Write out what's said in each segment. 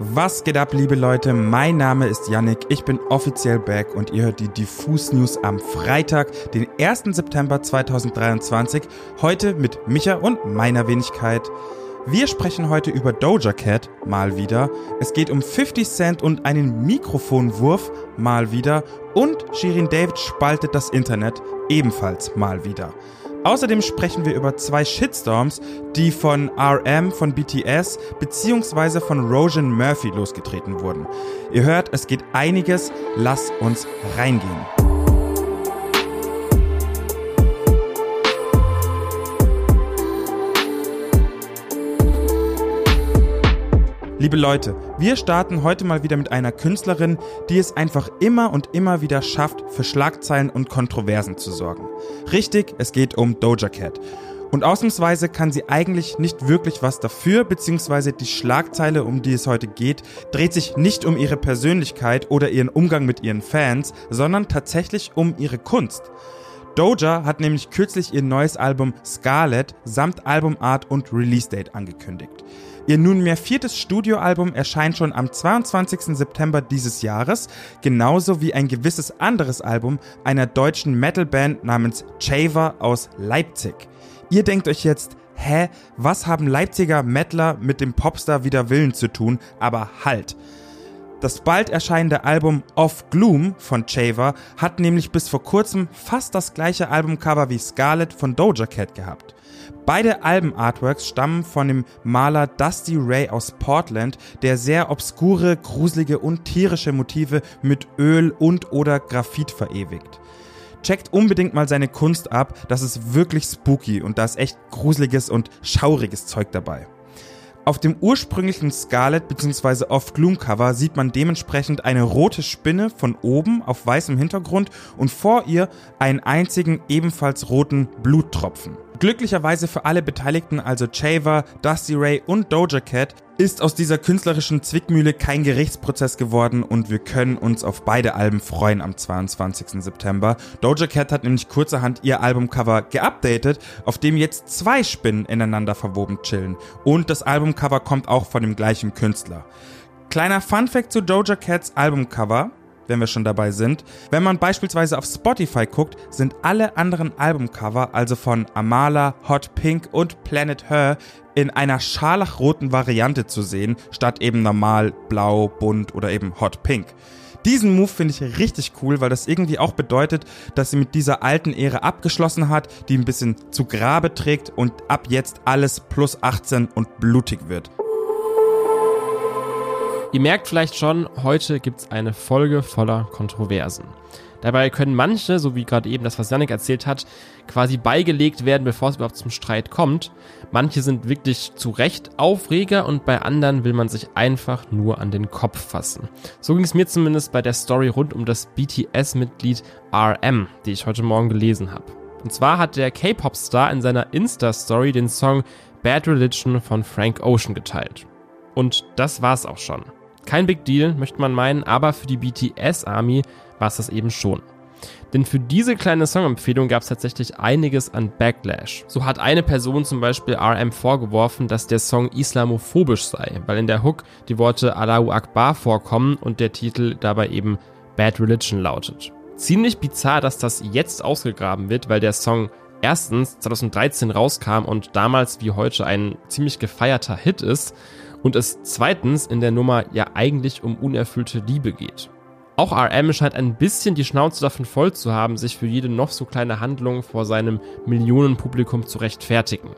Was geht ab, liebe Leute? Mein Name ist Yannick, ich bin offiziell back und ihr hört die Diffus News am Freitag, den 1. September 2023. Heute mit Micha und meiner Wenigkeit. Wir sprechen heute über Doja Cat, mal wieder. Es geht um 50 Cent und einen Mikrofonwurf, mal wieder. Und Shirin David spaltet das Internet, ebenfalls mal wieder. Außerdem sprechen wir über zwei Shitstorms, die von RM, von BTS bzw. von Rojan Murphy losgetreten wurden. Ihr hört, es geht einiges, lasst uns reingehen. Liebe Leute, wir starten heute mal wieder mit einer Künstlerin, die es einfach immer und immer wieder schafft, für Schlagzeilen und Kontroversen zu sorgen. Richtig, es geht um Doja Cat. Und ausnahmsweise kann sie eigentlich nicht wirklich was dafür, beziehungsweise die Schlagzeile, um die es heute geht, dreht sich nicht um ihre Persönlichkeit oder ihren Umgang mit ihren Fans, sondern tatsächlich um ihre Kunst. Doja hat nämlich kürzlich ihr neues Album Scarlet samt Albumart und Release Date angekündigt. Ihr nunmehr viertes Studioalbum erscheint schon am 22. September dieses Jahres, genauso wie ein gewisses anderes Album einer deutschen Metalband namens Chaver aus Leipzig. Ihr denkt euch jetzt, hä, was haben Leipziger Metaler mit dem Popstar Wider Willen zu tun? Aber halt. Das bald erscheinende Album Off Gloom von Chaver hat nämlich bis vor kurzem fast das gleiche Albumcover wie Scarlet von Doja Cat gehabt. Beide Alben-Artworks stammen von dem Maler Dusty Ray aus Portland, der sehr obskure, gruselige und tierische Motive mit Öl und oder Graphit verewigt. Checkt unbedingt mal seine Kunst ab, das ist wirklich spooky und da ist echt gruseliges und schauriges Zeug dabei. Auf dem ursprünglichen Scarlet bzw. Off Gloom Cover sieht man dementsprechend eine rote Spinne von oben auf weißem Hintergrund und vor ihr einen einzigen ebenfalls roten Bluttropfen. Glücklicherweise für alle Beteiligten, also Chaver, Dusty Ray und Doja Cat, ist aus dieser künstlerischen Zwickmühle kein Gerichtsprozess geworden und wir können uns auf beide Alben freuen am 22. September. Doja Cat hat nämlich kurzerhand ihr Albumcover geupdatet, auf dem jetzt zwei Spinnen ineinander verwoben chillen. Und das Albumcover kommt auch von dem gleichen Künstler. Kleiner Funfact zu Doja Cats Albumcover wenn wir schon dabei sind. Wenn man beispielsweise auf Spotify guckt, sind alle anderen Albumcover, also von Amala, Hot Pink und Planet Her, in einer scharlachroten Variante zu sehen, statt eben normal blau, bunt oder eben Hot Pink. Diesen Move finde ich richtig cool, weil das irgendwie auch bedeutet, dass sie mit dieser alten Ära abgeschlossen hat, die ein bisschen zu Grabe trägt und ab jetzt alles plus 18 und blutig wird. Ihr merkt vielleicht schon, heute gibt es eine Folge voller Kontroversen. Dabei können manche, so wie gerade eben das, was Janik erzählt hat, quasi beigelegt werden, bevor es überhaupt zum Streit kommt. Manche sind wirklich zu Recht Aufreger und bei anderen will man sich einfach nur an den Kopf fassen. So ging es mir zumindest bei der Story rund um das BTS-Mitglied RM, die ich heute Morgen gelesen habe. Und zwar hat der K-Pop-Star in seiner Insta-Story den Song Bad Religion von Frank Ocean geteilt. Und das war's auch schon. Kein Big Deal, möchte man meinen, aber für die BTS Army war es das eben schon. Denn für diese kleine Songempfehlung gab es tatsächlich einiges an Backlash. So hat eine Person zum Beispiel RM vorgeworfen, dass der Song islamophobisch sei, weil in der Hook die Worte Allahu Akbar vorkommen und der Titel dabei eben Bad Religion lautet. Ziemlich bizarr, dass das jetzt ausgegraben wird, weil der Song erstens 2013 rauskam und damals wie heute ein ziemlich gefeierter Hit ist und es zweitens in der Nummer ja eigentlich um unerfüllte Liebe geht. Auch RM scheint ein bisschen die Schnauze davon voll zu haben, sich für jede noch so kleine Handlung vor seinem Millionenpublikum zu rechtfertigen.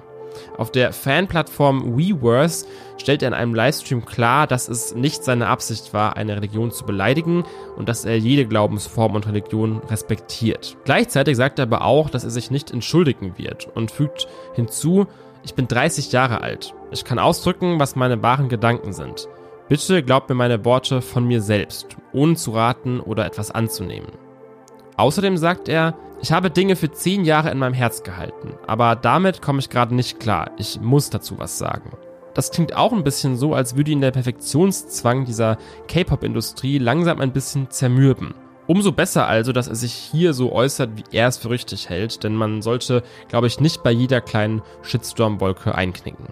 Auf der Fanplattform Weverse stellt er in einem Livestream klar, dass es nicht seine Absicht war, eine Religion zu beleidigen und dass er jede Glaubensform und Religion respektiert. Gleichzeitig sagt er aber auch, dass er sich nicht entschuldigen wird und fügt hinzu, ich bin 30 Jahre alt. Ich kann ausdrücken, was meine wahren Gedanken sind. Bitte glaubt mir meine Worte von mir selbst, ohne zu raten oder etwas anzunehmen. Außerdem sagt er, ich habe Dinge für 10 Jahre in meinem Herz gehalten, aber damit komme ich gerade nicht klar. Ich muss dazu was sagen. Das klingt auch ein bisschen so, als würde ihn der Perfektionszwang dieser K-Pop-Industrie langsam ein bisschen zermürben. Umso besser also, dass er sich hier so äußert, wie er es für richtig hält, denn man sollte, glaube ich, nicht bei jeder kleinen Shitstorm-Wolke einknicken.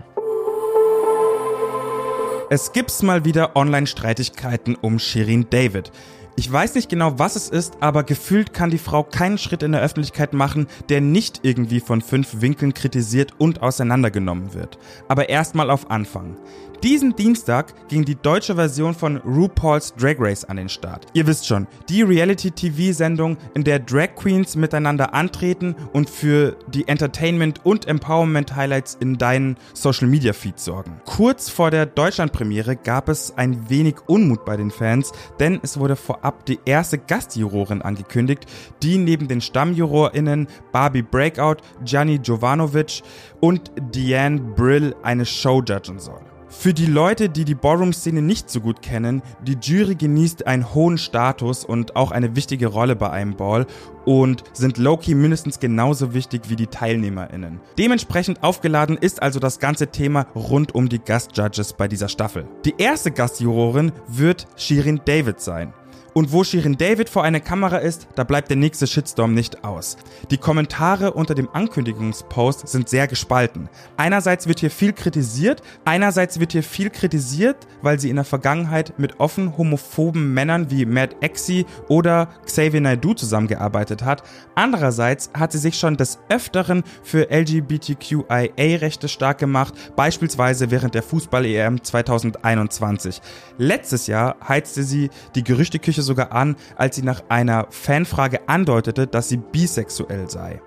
Es gibt's mal wieder Online-Streitigkeiten um Shirin David. Ich weiß nicht genau, was es ist, aber gefühlt kann die Frau keinen Schritt in der Öffentlichkeit machen, der nicht irgendwie von fünf Winkeln kritisiert und auseinandergenommen wird. Aber erstmal auf Anfang. Diesen Dienstag ging die deutsche Version von RuPaul's Drag Race an den Start. Ihr wisst schon, die Reality-TV-Sendung, in der Drag Queens miteinander antreten und für die Entertainment- und Empowerment-Highlights in deinen Social-Media-Feed sorgen. Kurz vor der Deutschlandpremiere gab es ein wenig Unmut bei den Fans, denn es wurde vorab die erste Gastjurorin angekündigt, die neben den StammjurorInnen Barbie Breakout, Gianni Jovanovic und Diane Brill eine Show judgen soll. Für die Leute, die die Ballroom-Szene nicht so gut kennen, die Jury genießt einen hohen Status und auch eine wichtige Rolle bei einem Ball und sind Loki mindestens genauso wichtig wie die TeilnehmerInnen. Dementsprechend aufgeladen ist also das ganze Thema rund um die Gastjudges bei dieser Staffel. Die erste Gastjurorin wird Shirin David sein. Und wo Shirin David vor einer Kamera ist, da bleibt der nächste Shitstorm nicht aus. Die Kommentare unter dem Ankündigungspost sind sehr gespalten. Einerseits wird hier viel kritisiert, einerseits wird hier viel kritisiert, weil sie in der Vergangenheit mit offen homophoben Männern wie Matt Exi oder Xavier Naidoo zusammengearbeitet hat. Andererseits hat sie sich schon des Öfteren für LGBTQIA-Rechte stark gemacht, beispielsweise während der Fußball-EM 2021. Letztes Jahr heizte sie die Gerüchteküche sogar an, als sie nach einer Fanfrage andeutete, dass sie bisexuell sei.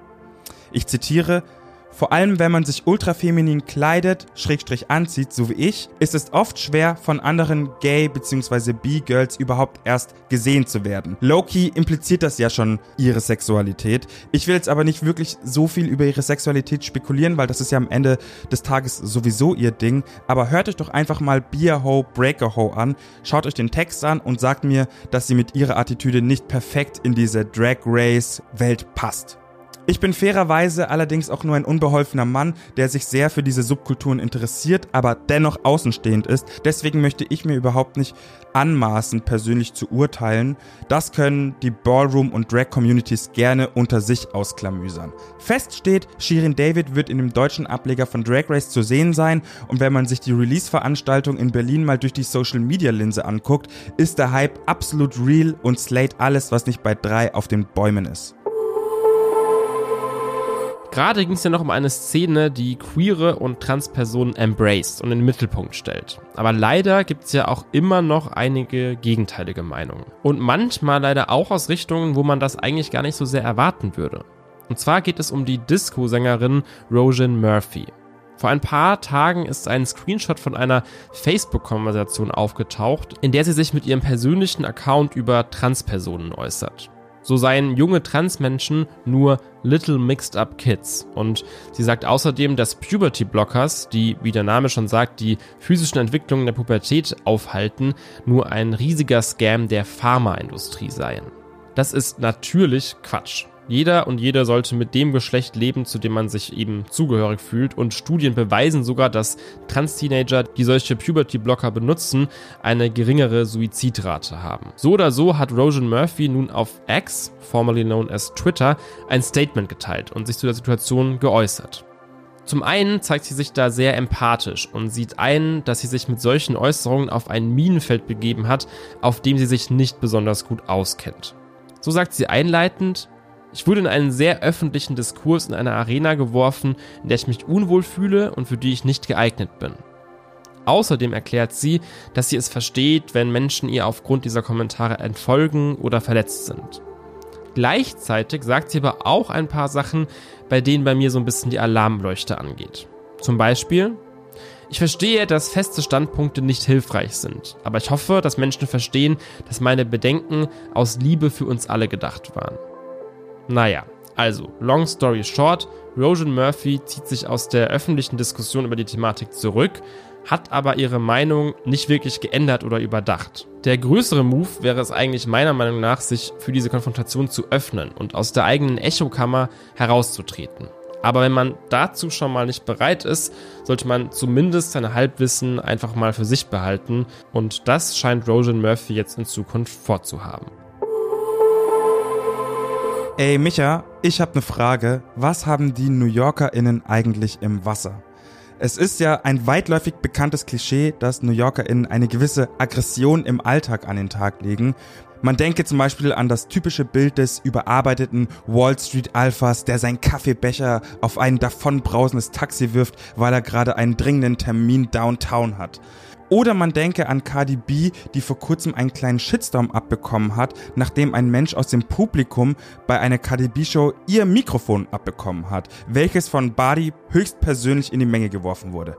Ich zitiere, vor allem wenn man sich ultrafeminin kleidet, schrägstrich anzieht, so wie ich, ist es oft schwer, von anderen Gay- bzw. B-Girls überhaupt erst gesehen zu werden. Loki impliziert das ja schon, ihre Sexualität. Ich will jetzt aber nicht wirklich so viel über ihre Sexualität spekulieren, weil das ist ja am Ende des Tages sowieso ihr Ding. Aber hört euch doch einfach mal Beer Ho, Breaker Ho an, schaut euch den Text an und sagt mir, dass sie mit ihrer Attitüde nicht perfekt in diese Drag Race Welt passt. Ich bin fairerweise allerdings auch nur ein unbeholfener Mann, der sich sehr für diese Subkulturen interessiert, aber dennoch außenstehend ist. Deswegen möchte ich mir überhaupt nicht anmaßen, persönlich zu urteilen. Das können die Ballroom- und Drag-Communities gerne unter sich ausklamüsern. Fest steht, Shirin David wird in dem deutschen Ableger von Drag Race zu sehen sein und wenn man sich die Release-Veranstaltung in Berlin mal durch die Social-Media-Linse anguckt, ist der Hype absolut real und slate alles, was nicht bei drei auf den Bäumen ist. Gerade ging es ja noch um eine Szene, die queere und Transpersonen embraced und in den Mittelpunkt stellt. Aber leider gibt es ja auch immer noch einige gegenteilige Meinungen. Und manchmal leider auch aus Richtungen, wo man das eigentlich gar nicht so sehr erwarten würde. Und zwar geht es um die Disco-Sängerin Rojan Murphy. Vor ein paar Tagen ist ein Screenshot von einer Facebook-Konversation aufgetaucht, in der sie sich mit ihrem persönlichen Account über Transpersonen äußert. So seien junge Transmenschen nur Little Mixed Up Kids. Und sie sagt außerdem, dass Puberty Blockers, die, wie der Name schon sagt, die physischen Entwicklungen der Pubertät aufhalten, nur ein riesiger Scam der Pharmaindustrie seien. Das ist natürlich Quatsch. Jeder und jede sollte mit dem Geschlecht leben, zu dem man sich eben zugehörig fühlt. Und Studien beweisen sogar, dass Trans-Teenager, die solche Puberty-Blocker benutzen, eine geringere Suizidrate haben. So oder so hat Rojan Murphy nun auf X, formerly known as Twitter, ein Statement geteilt und sich zu der Situation geäußert. Zum einen zeigt sie sich da sehr empathisch und sieht ein, dass sie sich mit solchen Äußerungen auf ein Minenfeld begeben hat, auf dem sie sich nicht besonders gut auskennt. So sagt sie einleitend, ich wurde in einen sehr öffentlichen Diskurs in einer Arena geworfen, in der ich mich unwohl fühle und für die ich nicht geeignet bin. Außerdem erklärt sie, dass sie es versteht, wenn Menschen ihr aufgrund dieser Kommentare entfolgen oder verletzt sind. Gleichzeitig sagt sie aber auch ein paar Sachen, bei denen bei mir so ein bisschen die Alarmleuchte angeht. Zum Beispiel, ich verstehe, dass feste Standpunkte nicht hilfreich sind, aber ich hoffe, dass Menschen verstehen, dass meine Bedenken aus Liebe für uns alle gedacht waren. Naja, also, long story short, Rojan Murphy zieht sich aus der öffentlichen Diskussion über die Thematik zurück, hat aber ihre Meinung nicht wirklich geändert oder überdacht. Der größere Move wäre es eigentlich meiner Meinung nach, sich für diese Konfrontation zu öffnen und aus der eigenen Echokammer herauszutreten. Aber wenn man dazu schon mal nicht bereit ist, sollte man zumindest seine Halbwissen einfach mal für sich behalten und das scheint Rojan Murphy jetzt in Zukunft vorzuhaben. Ey, Micha, ich habe eine Frage. Was haben die New YorkerInnen eigentlich im Wasser? Es ist ja ein weitläufig bekanntes Klischee, dass New YorkerInnen eine gewisse Aggression im Alltag an den Tag legen. Man denke zum Beispiel an das typische Bild des überarbeiteten Wall Street Alphas, der seinen Kaffeebecher auf ein davonbrausendes Taxi wirft, weil er gerade einen dringenden Termin downtown hat. Oder man denke an Cardi B, die vor kurzem einen kleinen Shitstorm abbekommen hat, nachdem ein Mensch aus dem Publikum bei einer Cardi B-Show ihr Mikrofon abbekommen hat, welches von Badi höchstpersönlich in die Menge geworfen wurde.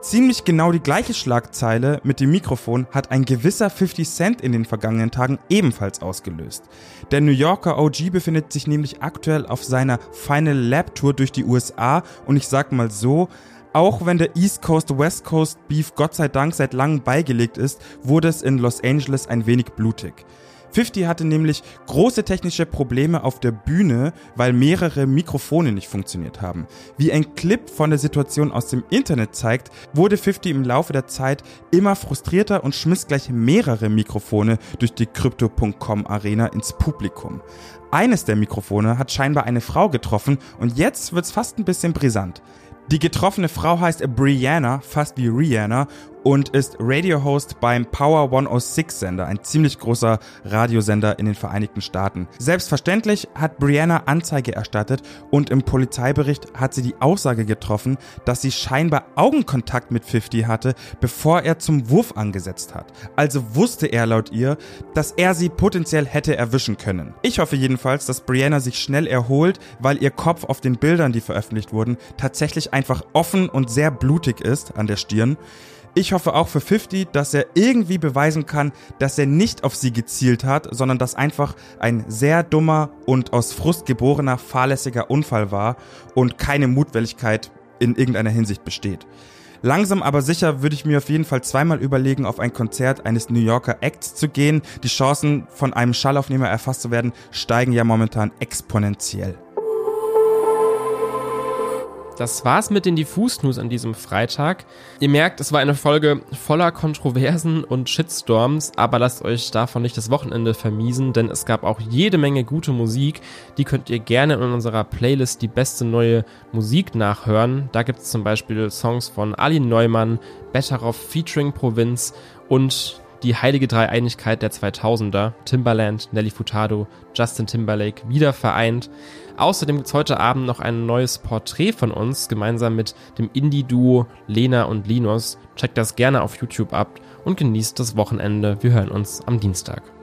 Ziemlich genau die gleiche Schlagzeile mit dem Mikrofon hat ein gewisser 50 Cent in den vergangenen Tagen ebenfalls ausgelöst. Der New Yorker OG befindet sich nämlich aktuell auf seiner Final Lap Tour durch die USA und ich sag mal so, auch wenn der East Coast West Coast Beef Gott sei Dank seit langem beigelegt ist, wurde es in Los Angeles ein wenig blutig. 50 hatte nämlich große technische Probleme auf der Bühne, weil mehrere Mikrofone nicht funktioniert haben. Wie ein Clip von der Situation aus dem Internet zeigt, wurde 50 im Laufe der Zeit immer frustrierter und schmiss gleich mehrere Mikrofone durch die Crypto.com Arena ins Publikum. Eines der Mikrofone hat scheinbar eine Frau getroffen und jetzt wird's fast ein bisschen brisant. Die getroffene Frau heißt Brianna, fast wie Rihanna, und ist Radio-Host beim Power 106 Sender, ein ziemlich großer Radiosender in den Vereinigten Staaten. Selbstverständlich hat Brianna Anzeige erstattet und im Polizeibericht hat sie die Aussage getroffen, dass sie scheinbar Augenkontakt mit 50 hatte, bevor er zum Wurf angesetzt hat. Also wusste er laut ihr, dass er sie potenziell hätte erwischen können. Ich hoffe jedenfalls, dass Brianna sich schnell erholt, weil ihr Kopf auf den Bildern, die veröffentlicht wurden, tatsächlich einfach offen und sehr blutig ist an der Stirn. Ich hoffe auch für 50, dass er irgendwie beweisen kann, dass er nicht auf sie gezielt hat, sondern dass einfach ein sehr dummer und aus Frust geborener fahrlässiger Unfall war und keine Mutwilligkeit in irgendeiner Hinsicht besteht. Langsam aber sicher würde ich mir auf jeden Fall zweimal überlegen, auf ein Konzert eines New Yorker Acts zu gehen. Die Chancen, von einem Schallaufnehmer erfasst zu werden, steigen ja momentan exponentiell. Das war's mit den Diffus News an diesem Freitag. Ihr merkt, es war eine Folge voller Kontroversen und Shitstorms, aber lasst euch davon nicht das Wochenende vermiesen, denn es gab auch jede Menge gute Musik. Die könnt ihr gerne in unserer Playlist die beste neue Musik nachhören. Da gibt's zum Beispiel Songs von Ali Neumann, Betteroff featuring Provinz und die heilige Dreieinigkeit der 2000er, Timbaland, Nelly Furtado, Justin Timberlake, wieder vereint. Außerdem gibt es heute Abend noch ein neues Porträt von uns, gemeinsam mit dem Indie-Duo Lena und Linus. Checkt das gerne auf YouTube ab und genießt das Wochenende. Wir hören uns am Dienstag.